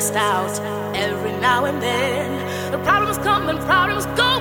stressed out every now and then. The problems come and problems go.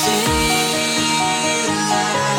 see the light.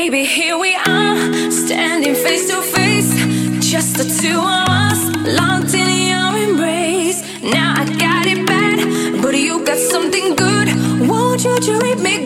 Baby, here we are, standing face to face, just the two of us, locked in your embrace. Now I got it bad, but you got something good. Won't you treat me?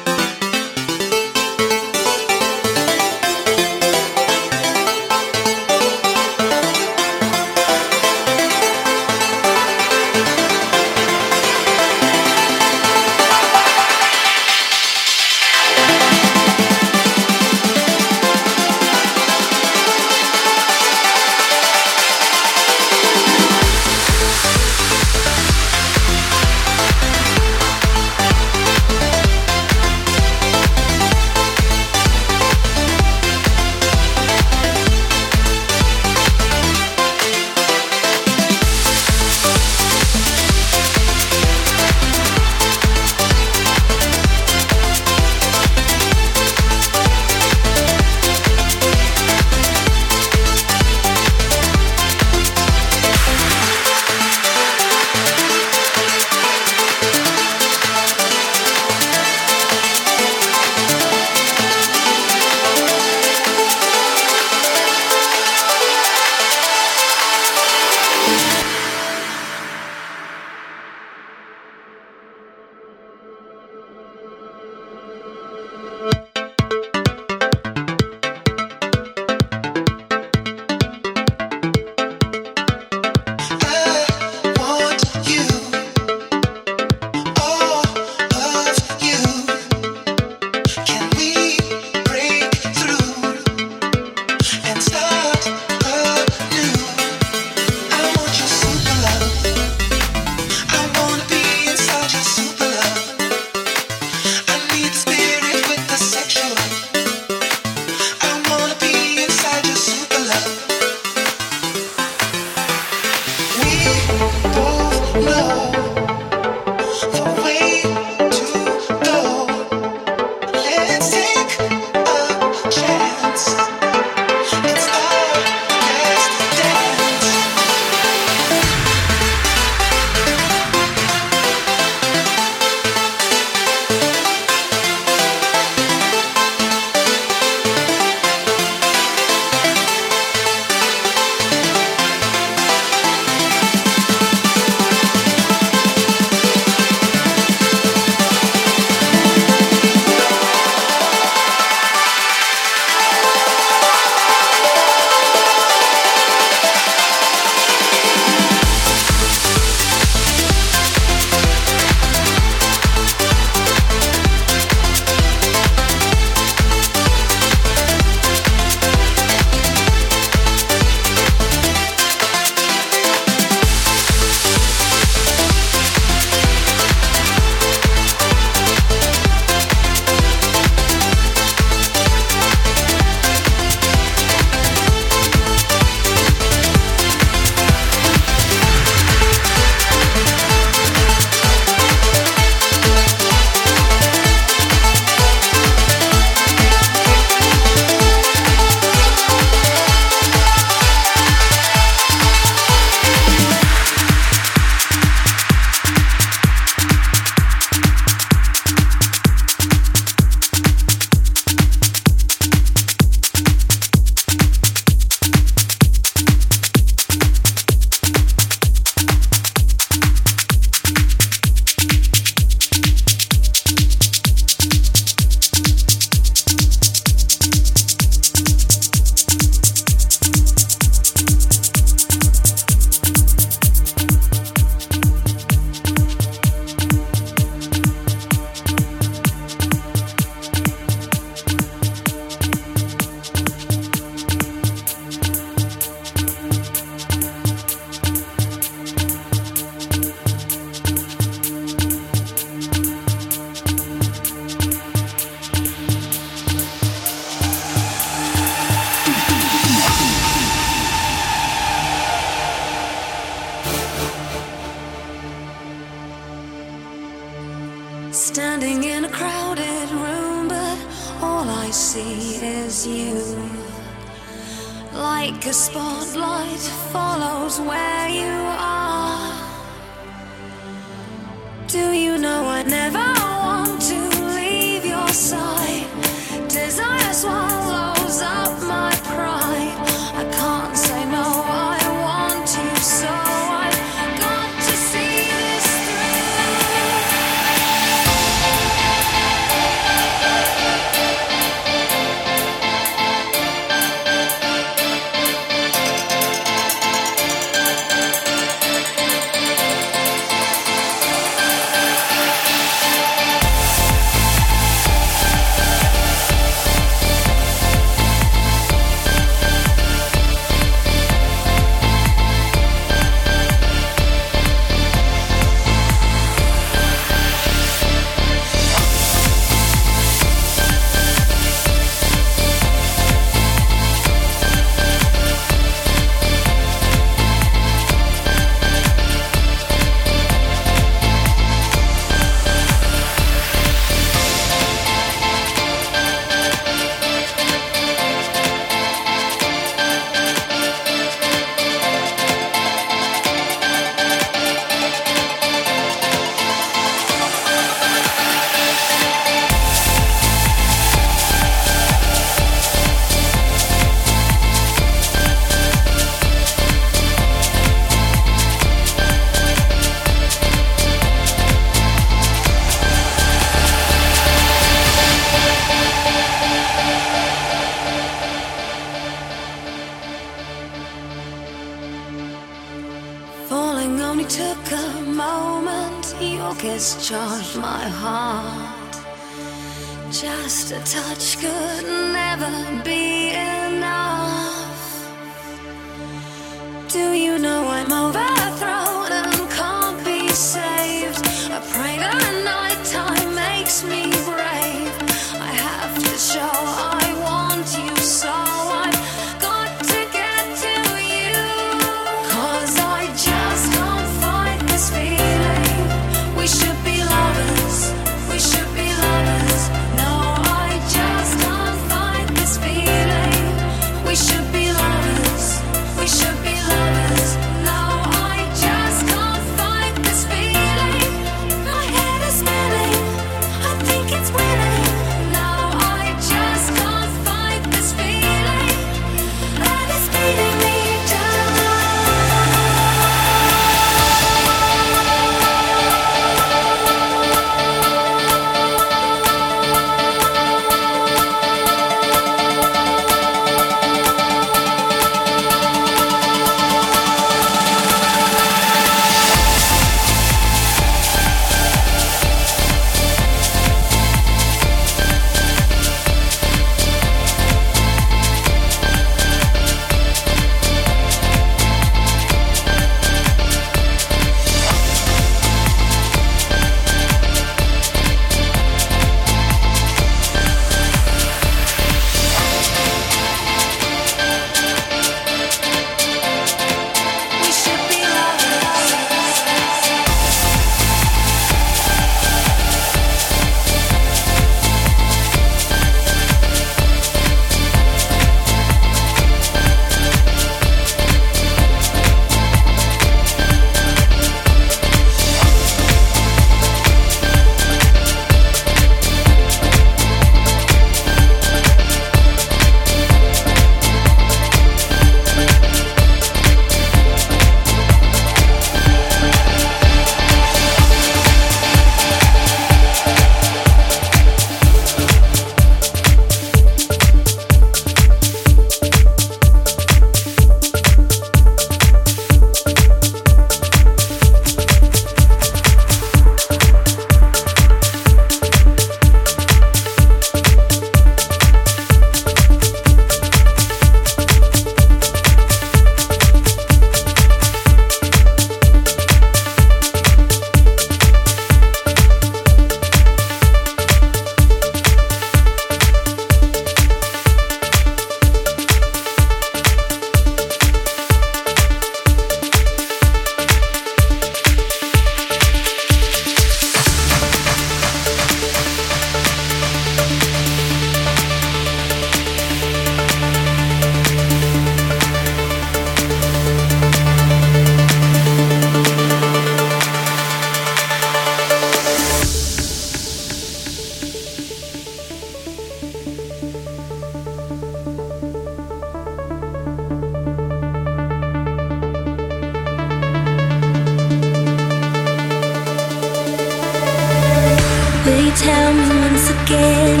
Tell me once again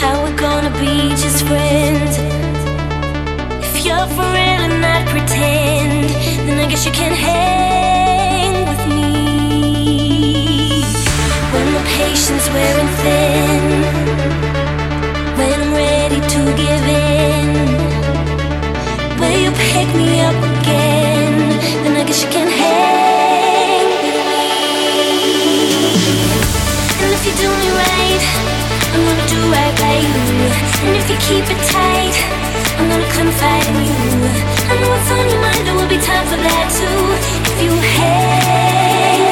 how we're gonna be just friends? If you're for real and not pretend, then I guess you can hang with me. When the patience wearing thin, when I'm ready to give in, will you pick me up again? Then I guess you can right by you. And if you keep it tight, I'm gonna confide in you. I know what's on your mind, there will be time for that too. If you hang